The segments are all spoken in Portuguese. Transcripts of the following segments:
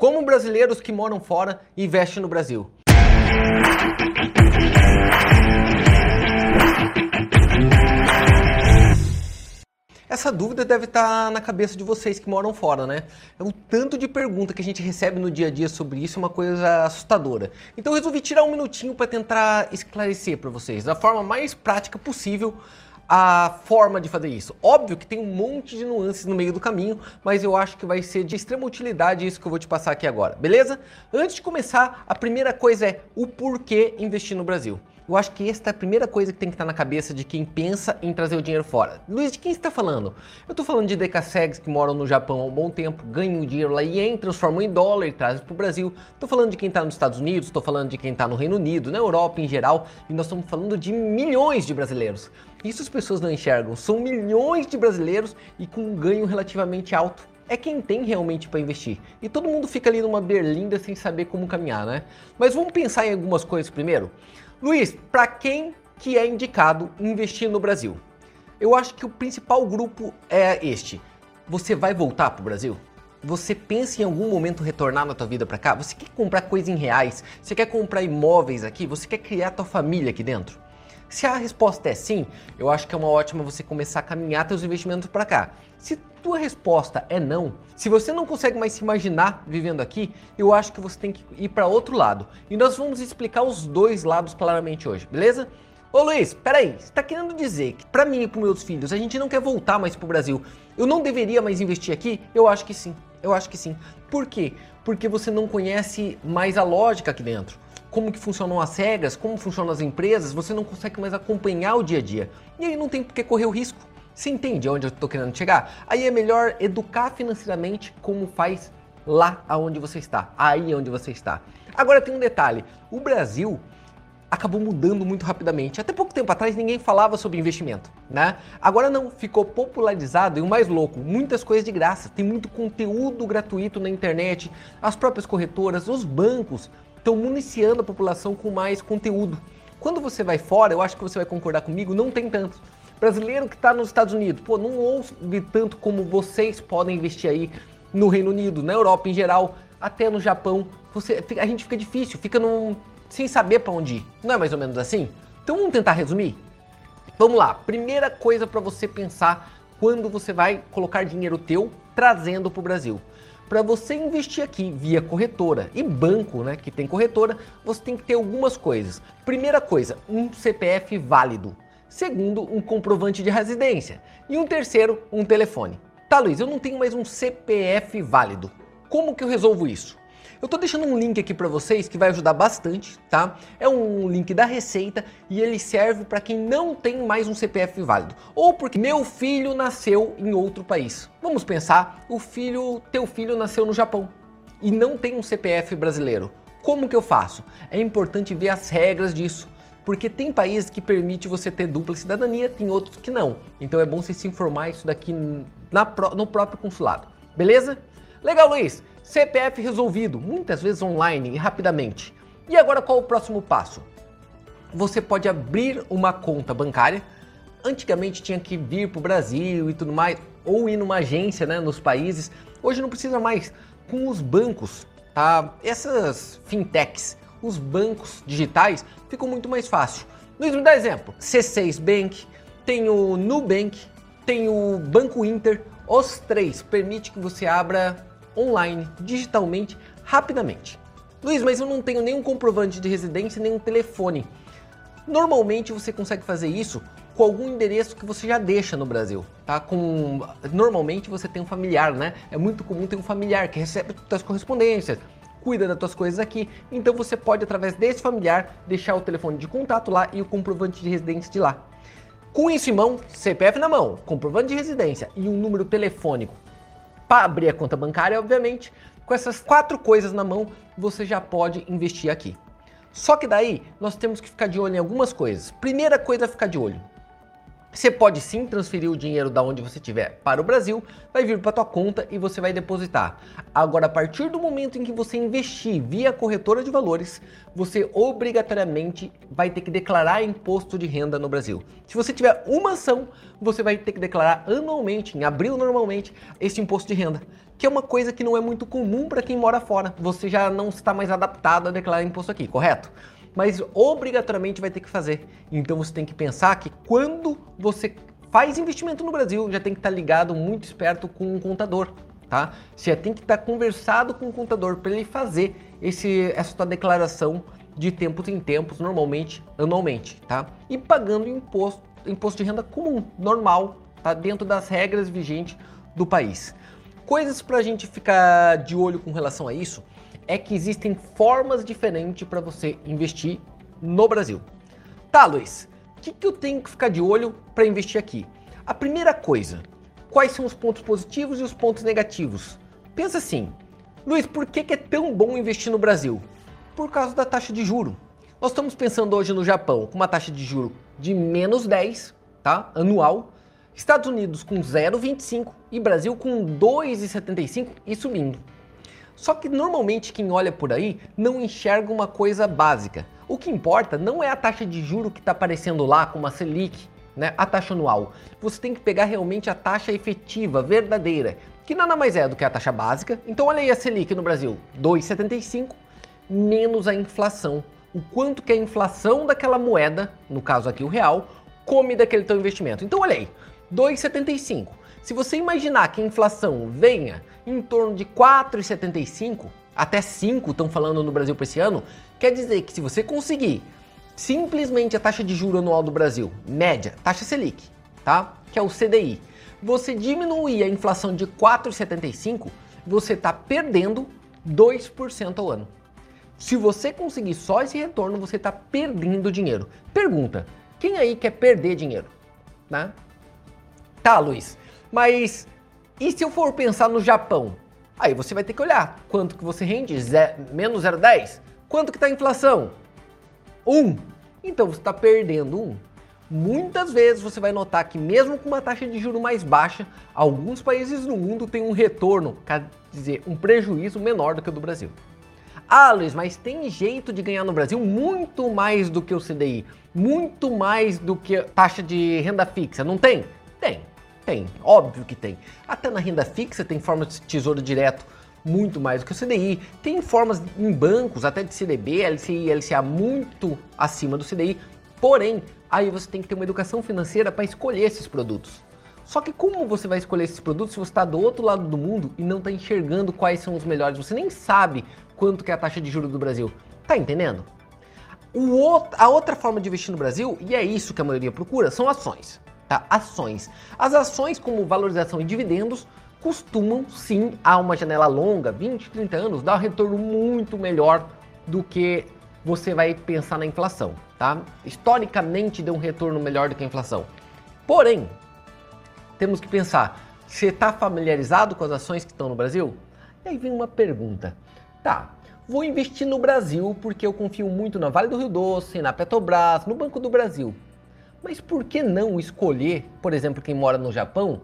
Como brasileiros que moram fora investem no Brasil. Essa dúvida deve estar na cabeça de vocês que moram fora, né? É o tanto de pergunta que a gente recebe no dia a dia sobre isso é uma coisa assustadora. Então eu resolvi tirar um minutinho para tentar esclarecer para vocês da forma mais prática possível a forma de fazer isso. Óbvio que tem um monte de nuances no meio do caminho, mas eu acho que vai ser de extrema utilidade isso que eu vou te passar aqui agora, beleza? Antes de começar, a primeira coisa é o porquê investir no Brasil. Eu acho que essa é a primeira coisa que tem que estar na cabeça de quem pensa em trazer o dinheiro fora. Luiz, de quem está falando? Eu estou falando de decassegs que moram no Japão há um bom tempo, ganham dinheiro lá e em, transformam em dólar e trazem para o Brasil. Estou falando de quem está nos Estados Unidos, estou falando de quem está no Reino Unido, na Europa em geral, e nós estamos falando de milhões de brasileiros. Isso as pessoas não enxergam. São milhões de brasileiros e com um ganho relativamente alto é quem tem realmente para investir. E todo mundo fica ali numa berlinda sem saber como caminhar, né? Mas vamos pensar em algumas coisas primeiro. Luiz, para quem que é indicado investir no Brasil? Eu acho que o principal grupo é este. Você vai voltar para o Brasil? Você pensa em algum momento retornar na tua vida para cá? Você quer comprar coisas em reais? Você quer comprar imóveis aqui? Você quer criar tua família aqui dentro? Se a resposta é sim, eu acho que é uma ótima você começar a caminhar seus investimentos para cá. Se tua resposta é não, se você não consegue mais se imaginar vivendo aqui, eu acho que você tem que ir para outro lado. E nós vamos explicar os dois lados claramente hoje, beleza? Ô Luiz, peraí, você está querendo dizer que para mim e para meus filhos a gente não quer voltar mais para o Brasil? Eu não deveria mais investir aqui? Eu acho que sim, eu acho que sim. Por quê? Porque você não conhece mais a lógica aqui dentro como que funcionam as regras, como funcionam as empresas, você não consegue mais acompanhar o dia a dia. E aí não tem por que correr o risco. Você entende aonde eu estou querendo chegar? Aí é melhor educar financeiramente como faz lá aonde você está, aí onde você está. Agora tem um detalhe, o Brasil acabou mudando muito rapidamente. Até pouco tempo atrás ninguém falava sobre investimento, né? Agora não, ficou popularizado e o mais louco, muitas coisas de graça. Tem muito conteúdo gratuito na internet, as próprias corretoras, os bancos estão municiando a população com mais conteúdo. Quando você vai fora, eu acho que você vai concordar comigo, não tem tanto. Brasileiro que está nos Estados Unidos, pô, não ouve tanto como vocês podem investir aí no Reino Unido, na Europa em geral, até no Japão. Você, a gente fica difícil, fica num, sem saber para onde ir. Não é mais ou menos assim? Então vamos tentar resumir? Vamos lá. Primeira coisa para você pensar quando você vai colocar dinheiro teu trazendo para o Brasil. Para você investir aqui via corretora e banco, né, que tem corretora, você tem que ter algumas coisas. Primeira coisa, um CPF válido. Segundo, um comprovante de residência. E um terceiro, um telefone. Tá, Luiz, eu não tenho mais um CPF válido. Como que eu resolvo isso? Eu tô deixando um link aqui para vocês que vai ajudar bastante, tá? É um link da Receita e ele serve para quem não tem mais um CPF válido ou porque meu filho nasceu em outro país. Vamos pensar, o filho, teu filho nasceu no Japão e não tem um CPF brasileiro. Como que eu faço? É importante ver as regras disso porque tem países que permite você ter dupla cidadania, tem outros que não. Então é bom você se informar isso daqui na, no próprio consulado. Beleza? Legal, Luiz. CPF resolvido, muitas vezes online e rapidamente. E agora qual o próximo passo? Você pode abrir uma conta bancária. Antigamente tinha que vir para o Brasil e tudo mais, ou ir numa agência né, nos países. Hoje não precisa mais. Com os bancos, tá? essas fintechs, os bancos digitais, ficou muito mais fácil. Luiz, me dá exemplo. C6 Bank, tem o Nubank, tem o Banco Inter. Os três permite que você abra online, digitalmente, rapidamente. Luiz, mas eu não tenho nenhum comprovante de residência, nenhum telefone. Normalmente você consegue fazer isso com algum endereço que você já deixa no Brasil, tá? Com normalmente você tem um familiar, né? É muito comum ter um familiar que recebe suas correspondências, cuida das suas coisas aqui. Então você pode através desse familiar deixar o telefone de contato lá e o comprovante de residência de lá. Com isso em mão, CPF na mão, comprovante de residência e um número telefônico para abrir a conta bancária, obviamente, com essas quatro coisas na mão, você já pode investir aqui. Só que daí nós temos que ficar de olho em algumas coisas. Primeira coisa a ficar de olho: Você pode sim transferir o dinheiro da onde você estiver para o Brasil, vai vir para tua conta e você vai depositar. Agora, a partir do momento em que você investir via corretora de valores, você obrigatoriamente vai ter que declarar imposto de renda no Brasil. Se você tiver uma ação, você vai ter que declarar anualmente, em abril normalmente, esse imposto de renda, que é uma coisa que não é muito comum para quem mora fora. Você já não está mais adaptado a declarar imposto aqui, correto? Mas obrigatoriamente vai ter que fazer. Então você tem que pensar que quando você faz investimento no Brasil, já tem que estar ligado muito esperto com um contador, tá? Você tem que estar conversado com o contador para ele fazer esse, essa sua declaração de tempos em tempos, normalmente anualmente, tá? E pagando imposto, imposto de renda comum, normal, tá? Dentro das regras vigentes do país. Coisas para a gente ficar de olho com relação a isso é que existem formas diferentes para você investir no Brasil. Tá, Luiz, o que, que eu tenho que ficar de olho para investir aqui? A primeira coisa, quais são os pontos positivos e os pontos negativos? Pensa assim, Luiz, por que, que é tão bom investir no Brasil? Por causa da taxa de juro. Nós estamos pensando hoje no Japão com uma taxa de juro de menos 10, tá? Anual. Estados Unidos com 0,25 e Brasil com 2,75 e subindo. Só que normalmente quem olha por aí não enxerga uma coisa básica. O que importa não é a taxa de juro que está aparecendo lá como a Selic, né, a taxa anual. Você tem que pegar realmente a taxa efetiva, verdadeira, que nada mais é do que a taxa básica. Então olha aí a Selic no Brasil, 2,75 menos a inflação. O quanto que a inflação daquela moeda, no caso aqui o real, come daquele teu investimento. Então olha aí, 2,75 se você imaginar que a inflação venha em torno de 4,75, até 5 estão falando no Brasil para esse ano, quer dizer que se você conseguir simplesmente a taxa de juro anual do Brasil, média, taxa Selic, tá? Que é o CDI, você diminuir a inflação de 4,75, você está perdendo 2% ao ano. Se você conseguir só esse retorno, você está perdendo dinheiro. Pergunta: quem aí quer perder dinheiro? Né? Tá, Luiz. Mas e se eu for pensar no Japão? Aí você vai ter que olhar quanto que você rende, Zé, menos 0,10. Quanto que está a inflação? 1. Um. Então você está perdendo 1. Um. Muitas vezes você vai notar que mesmo com uma taxa de juro mais baixa, alguns países no mundo têm um retorno, quer dizer, um prejuízo menor do que o do Brasil. Ah, Luiz, mas tem jeito de ganhar no Brasil muito mais do que o CDI, muito mais do que taxa de renda fixa, não tem? Tem. Tem, óbvio que tem. Até na renda fixa tem forma de tesouro direto muito mais do que o CDI. Tem formas em bancos, até de CDB, LCI LCA muito acima do CDI. Porém, aí você tem que ter uma educação financeira para escolher esses produtos. Só que como você vai escolher esses produtos se você está do outro lado do mundo e não está enxergando quais são os melhores? Você nem sabe quanto que é a taxa de juros do Brasil. Tá entendendo? Outro, a outra forma de investir no Brasil, e é isso que a maioria procura, são ações Ações. As ações, como valorização e dividendos, costumam sim, a uma janela longa, 20, 30 anos, dar um retorno muito melhor do que você vai pensar na inflação, tá? Historicamente deu um retorno melhor do que a inflação. Porém, temos que pensar, você está familiarizado com as ações que estão no Brasil? E aí vem uma pergunta. Tá, vou investir no Brasil porque eu confio muito na Vale do Rio Doce, na Petrobras, no Banco do Brasil. Mas por que não escolher, por exemplo, quem mora no Japão,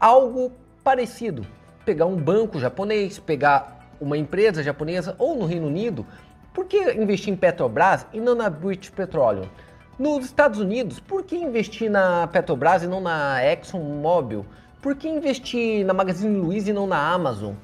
algo parecido? Pegar um banco japonês, pegar uma empresa japonesa ou no Reino Unido. Por que investir em Petrobras e não na British Petroleum? Nos Estados Unidos, por que investir na Petrobras e não na ExxonMobil? Por que investir na Magazine Luiza e não na Amazon?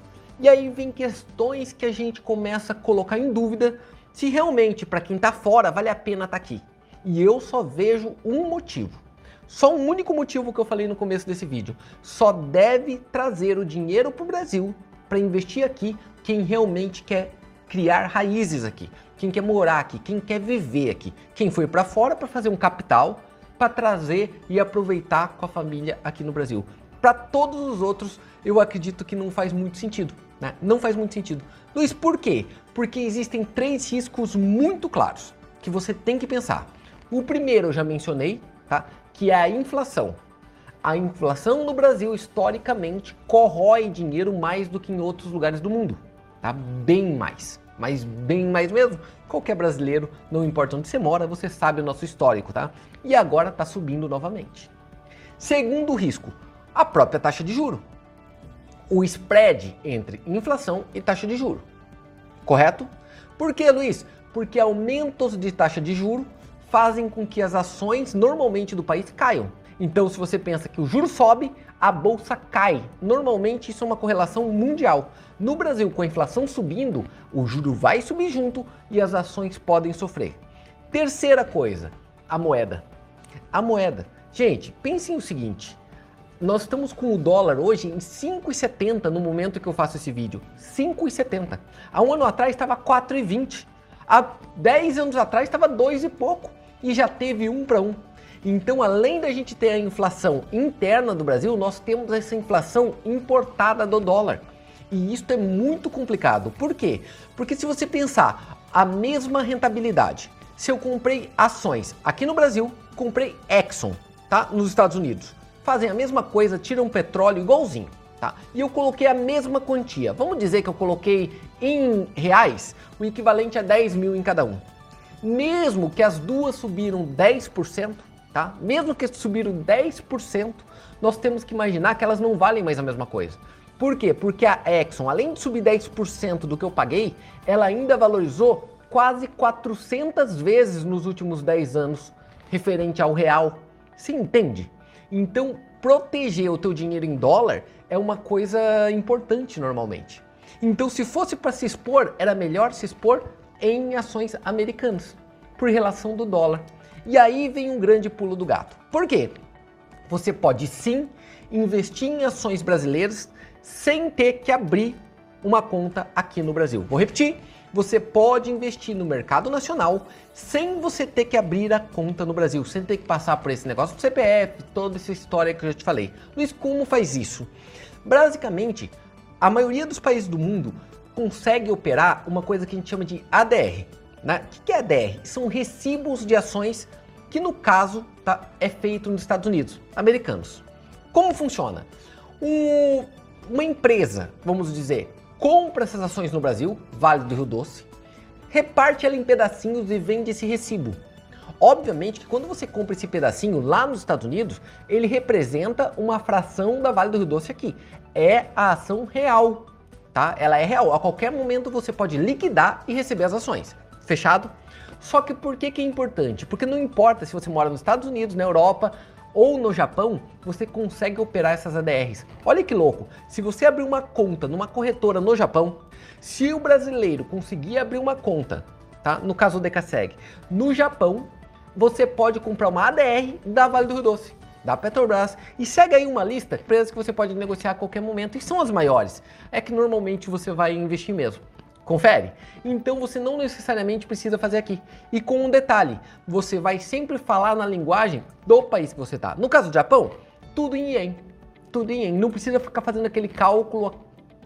E aí vem questões que a gente começa a colocar em dúvida se realmente para quem está fora vale a pena estar tá aqui. E eu só vejo um motivo. Só um único motivo que eu falei no começo desse vídeo. Só deve trazer o dinheiro para o Brasil para investir aqui quem realmente quer criar raízes aqui, quem quer morar aqui, quem quer viver aqui, quem foi para fora para fazer um capital, para trazer e aproveitar com a família aqui no Brasil. Para todos os outros, eu acredito que não faz muito sentido. Né? Não faz muito sentido. Luiz, por quê? Porque existem três riscos muito claros que você tem que pensar. O primeiro eu já mencionei, tá? Que é a inflação. A inflação no Brasil, historicamente, corrói dinheiro mais do que em outros lugares do mundo. Tá? Bem mais. Mas bem mais mesmo. Qualquer brasileiro, não importa onde você mora, você sabe o nosso histórico, tá? E agora está subindo novamente. Segundo risco, a própria taxa de juro. O spread entre inflação e taxa de juro. Correto? Por que, Luiz? Porque aumentos de taxa de juro fazem com que as ações normalmente do país caiam. Então, se você pensa que o juro sobe, a bolsa cai. Normalmente isso é uma correlação mundial. No Brasil, com a inflação subindo, o juro vai subir junto e as ações podem sofrer. Terceira coisa, a moeda. A moeda. Gente, pensem o seguinte: nós estamos com o dólar hoje em 5,70 no momento que eu faço esse vídeo. 5,70. Há um ano atrás estava 4,20. Há 10 anos atrás estava 2 e pouco. E já teve um para um. Então, além da gente ter a inflação interna do Brasil, nós temos essa inflação importada do dólar. E isso é muito complicado. Por quê? Porque se você pensar a mesma rentabilidade, se eu comprei ações aqui no Brasil, comprei Exxon, tá? Nos Estados Unidos. Fazem a mesma coisa, tiram petróleo igualzinho, tá? E eu coloquei a mesma quantia. Vamos dizer que eu coloquei em reais o equivalente a 10 mil em cada um. Mesmo que as duas subiram 10%, tá? Mesmo que subiram 10%, nós temos que imaginar que elas não valem mais a mesma coisa. Por quê? Porque a Exxon, além de subir 10% do que eu paguei, ela ainda valorizou quase 400 vezes nos últimos 10 anos referente ao real. Se entende? Então, proteger o teu dinheiro em dólar é uma coisa importante normalmente. Então, se fosse para se expor, era melhor se expor em ações americanas, por relação do dólar. E aí vem um grande pulo do gato. Por quê? Você pode sim investir em ações brasileiras sem ter que abrir uma conta aqui no Brasil. Vou repetir. Você pode investir no mercado nacional sem você ter que abrir a conta no Brasil, sem ter que passar por esse negócio do CPF, toda essa história que eu já te falei. Luiz, como faz isso? Basicamente, a maioria dos países do mundo consegue operar uma coisa que a gente chama de ADR, né? O que é DR? São recibos de ações que no caso tá, é feito nos Estados Unidos, americanos. Como funciona? Um, uma empresa, vamos dizer, compra essas ações no Brasil, Vale do Rio Doce, reparte ela em pedacinhos e vende esse recibo. Obviamente que quando você compra esse pedacinho lá nos Estados Unidos, ele representa uma fração da Vale do Rio Doce aqui. É a ação real, tá? Ela é real. A qualquer momento você pode liquidar e receber as ações fechado? Só que por que, que é importante? Porque não importa se você mora nos Estados Unidos, na Europa ou no Japão, você consegue operar essas ADRs. Olha que louco! Se você abrir uma conta numa corretora no Japão, se o brasileiro conseguir abrir uma conta, tá? No caso do DKSEG, no Japão, você pode comprar uma ADR da Vale do Rio Doce, da Petrobras, e segue aí uma lista de empresas que você pode negociar a qualquer momento, e são as maiores. É que normalmente você vai investir mesmo. Confere? Então você não necessariamente precisa fazer aqui. E com um detalhe, você vai sempre falar na linguagem do país que você está. No caso do Japão, tudo em ien. Tudo em ien. Não precisa ficar fazendo aquele cálculo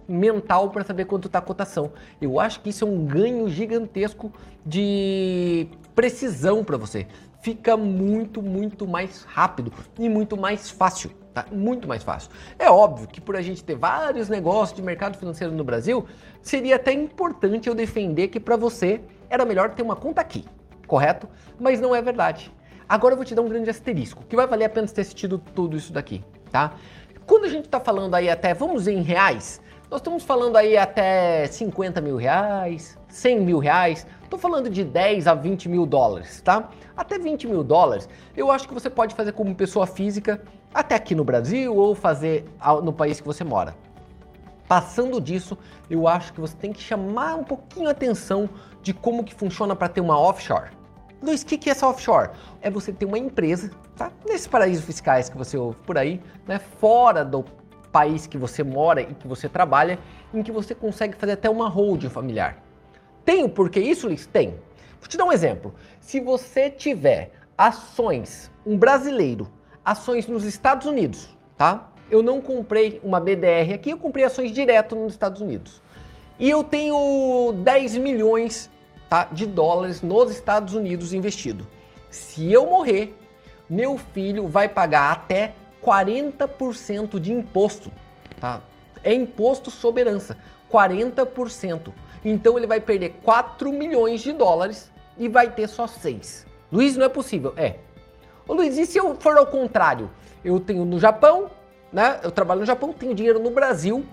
mental para saber quanto está a cotação. Eu acho que isso é um ganho gigantesco de precisão para você. Fica muito, muito mais rápido e muito mais fácil. Tá muito mais fácil. É óbvio que por a gente ter vários negócios de mercado financeiro no Brasil, seria até importante eu defender que para você era melhor ter uma conta aqui, correto? Mas não é verdade. Agora eu vou te dar um grande asterisco, que vai valer a pena ter assistido tudo isso daqui, tá? Quando a gente está falando aí até, vamos em reais, nós estamos falando aí até 50 mil reais, 100 mil reais, estou falando de 10 a 20 mil dólares, tá? Até 20 mil dólares, eu acho que você pode fazer como pessoa física até aqui no Brasil ou fazer no país que você mora. Passando disso, eu acho que você tem que chamar um pouquinho a atenção de como que funciona para ter uma offshore. Luiz, o que, que é essa offshore? É você ter uma empresa, tá? Nesses paraísos fiscais que você ouve por aí, né? Fora do país que você mora e que você trabalha, em que você consegue fazer até uma holding familiar. Tem o porquê isso, Luiz? Tem. Vou te dar um exemplo. Se você tiver ações, um brasileiro ações nos Estados Unidos, tá? Eu não comprei uma BDR aqui, eu comprei ações direto nos Estados Unidos. E eu tenho 10 milhões tá, de dólares nos Estados Unidos investido. Se eu morrer, meu filho vai pagar até 40% de imposto, tá? É imposto sobre herança, 40%. Então ele vai perder 4 milhões de dólares e vai ter só 6. Luiz, não é possível. É, Ô Luiz, e se eu for ao contrário? eu tenho no Japão, né? Eu trabalho no Japão, tenho dinheiro no Brasil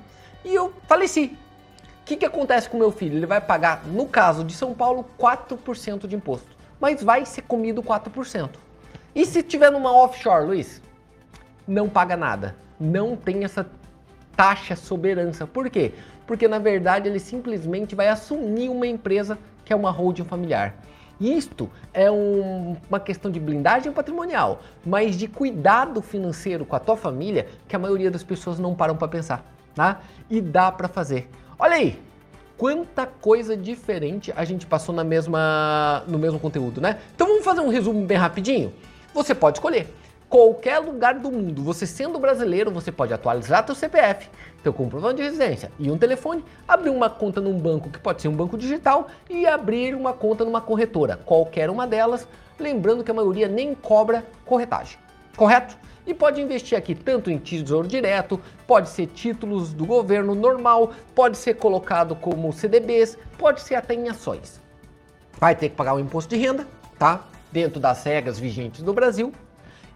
e eu faleci. O que, que acontece com meu filho? Ele vai pagar, no caso de São Paulo, 4% de imposto. Mas vai ser comido 4%. E se tiver numa offshore, Luiz? Não paga nada. Não tem essa taxa soberança. Por quê? Porque na verdade ele simplesmente vai assumir uma empresa que é uma holding familiar. Isto é um, uma questão de blindagem patrimonial, mas de cuidado financeiro com a tua família que a maioria das pessoas não param para pensar, tá? E dá para fazer. Olha aí, quanta coisa diferente a gente passou na mesma, no mesmo conteúdo, né? Então vamos fazer um resumo bem rapidinho? Você pode escolher qualquer lugar do mundo, você sendo brasileiro, você pode atualizar seu CPF, seu comprovante de residência e um telefone, abrir uma conta num banco que pode ser um banco digital e abrir uma conta numa corretora, qualquer uma delas, lembrando que a maioria nem cobra corretagem. Correto? E pode investir aqui tanto em tesouro direto, pode ser títulos do governo normal, pode ser colocado como CDBs, pode ser até em ações. Vai ter que pagar o imposto de renda, tá? Dentro das regras vigentes do Brasil,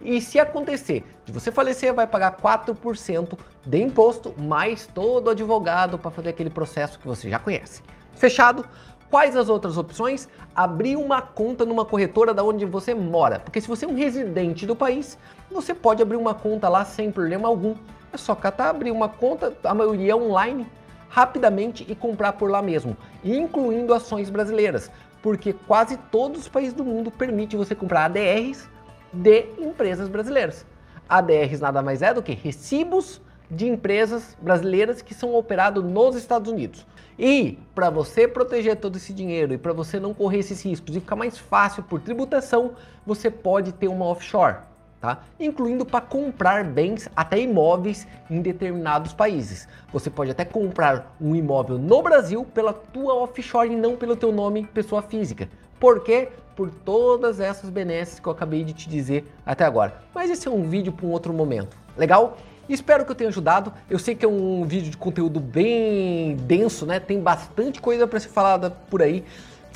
e se acontecer de você falecer, vai pagar 4% de imposto, mais todo advogado para fazer aquele processo que você já conhece. Fechado? Quais as outras opções? Abrir uma conta numa corretora da onde você mora. Porque se você é um residente do país, você pode abrir uma conta lá sem problema algum. É só catar, abrir uma conta, a maioria online, rapidamente e comprar por lá mesmo, incluindo ações brasileiras, porque quase todos os países do mundo permitem você comprar ADRs de empresas brasileiras. ADRs nada mais é do que recibos de empresas brasileiras que são operados nos Estados Unidos. E para você proteger todo esse dinheiro e para você não correr esses riscos e ficar mais fácil por tributação, você pode ter uma offshore, tá? Incluindo para comprar bens, até imóveis em determinados países. Você pode até comprar um imóvel no Brasil pela tua offshore e não pelo teu nome pessoa física. Por quê? Por todas essas benesses que eu acabei de te dizer até agora. Mas esse é um vídeo para um outro momento. Legal? Espero que eu tenha ajudado. Eu sei que é um vídeo de conteúdo bem denso, né? Tem bastante coisa para ser falada por aí.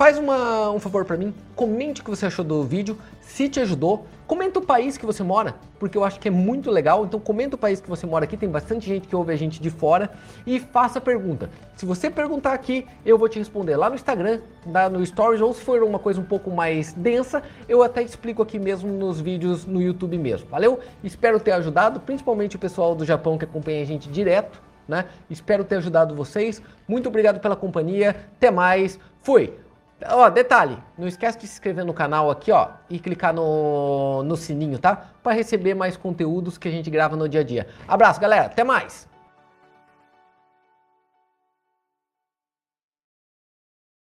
Faz uma, um favor para mim, comente o que você achou do vídeo, se te ajudou, comenta o país que você mora, porque eu acho que é muito legal, então comenta o país que você mora aqui, tem bastante gente que ouve a gente de fora, e faça pergunta. Se você perguntar aqui, eu vou te responder lá no Instagram, no Stories, ou se for uma coisa um pouco mais densa, eu até explico aqui mesmo nos vídeos no YouTube mesmo, valeu? Espero ter ajudado, principalmente o pessoal do Japão que acompanha a gente direto, né? Espero ter ajudado vocês, muito obrigado pela companhia, até mais, fui! Ó, detalhe, não esquece de se inscrever no canal aqui, ó, e clicar no, no sininho, tá? Para receber mais conteúdos que a gente grava no dia a dia. Abraço, galera, até mais!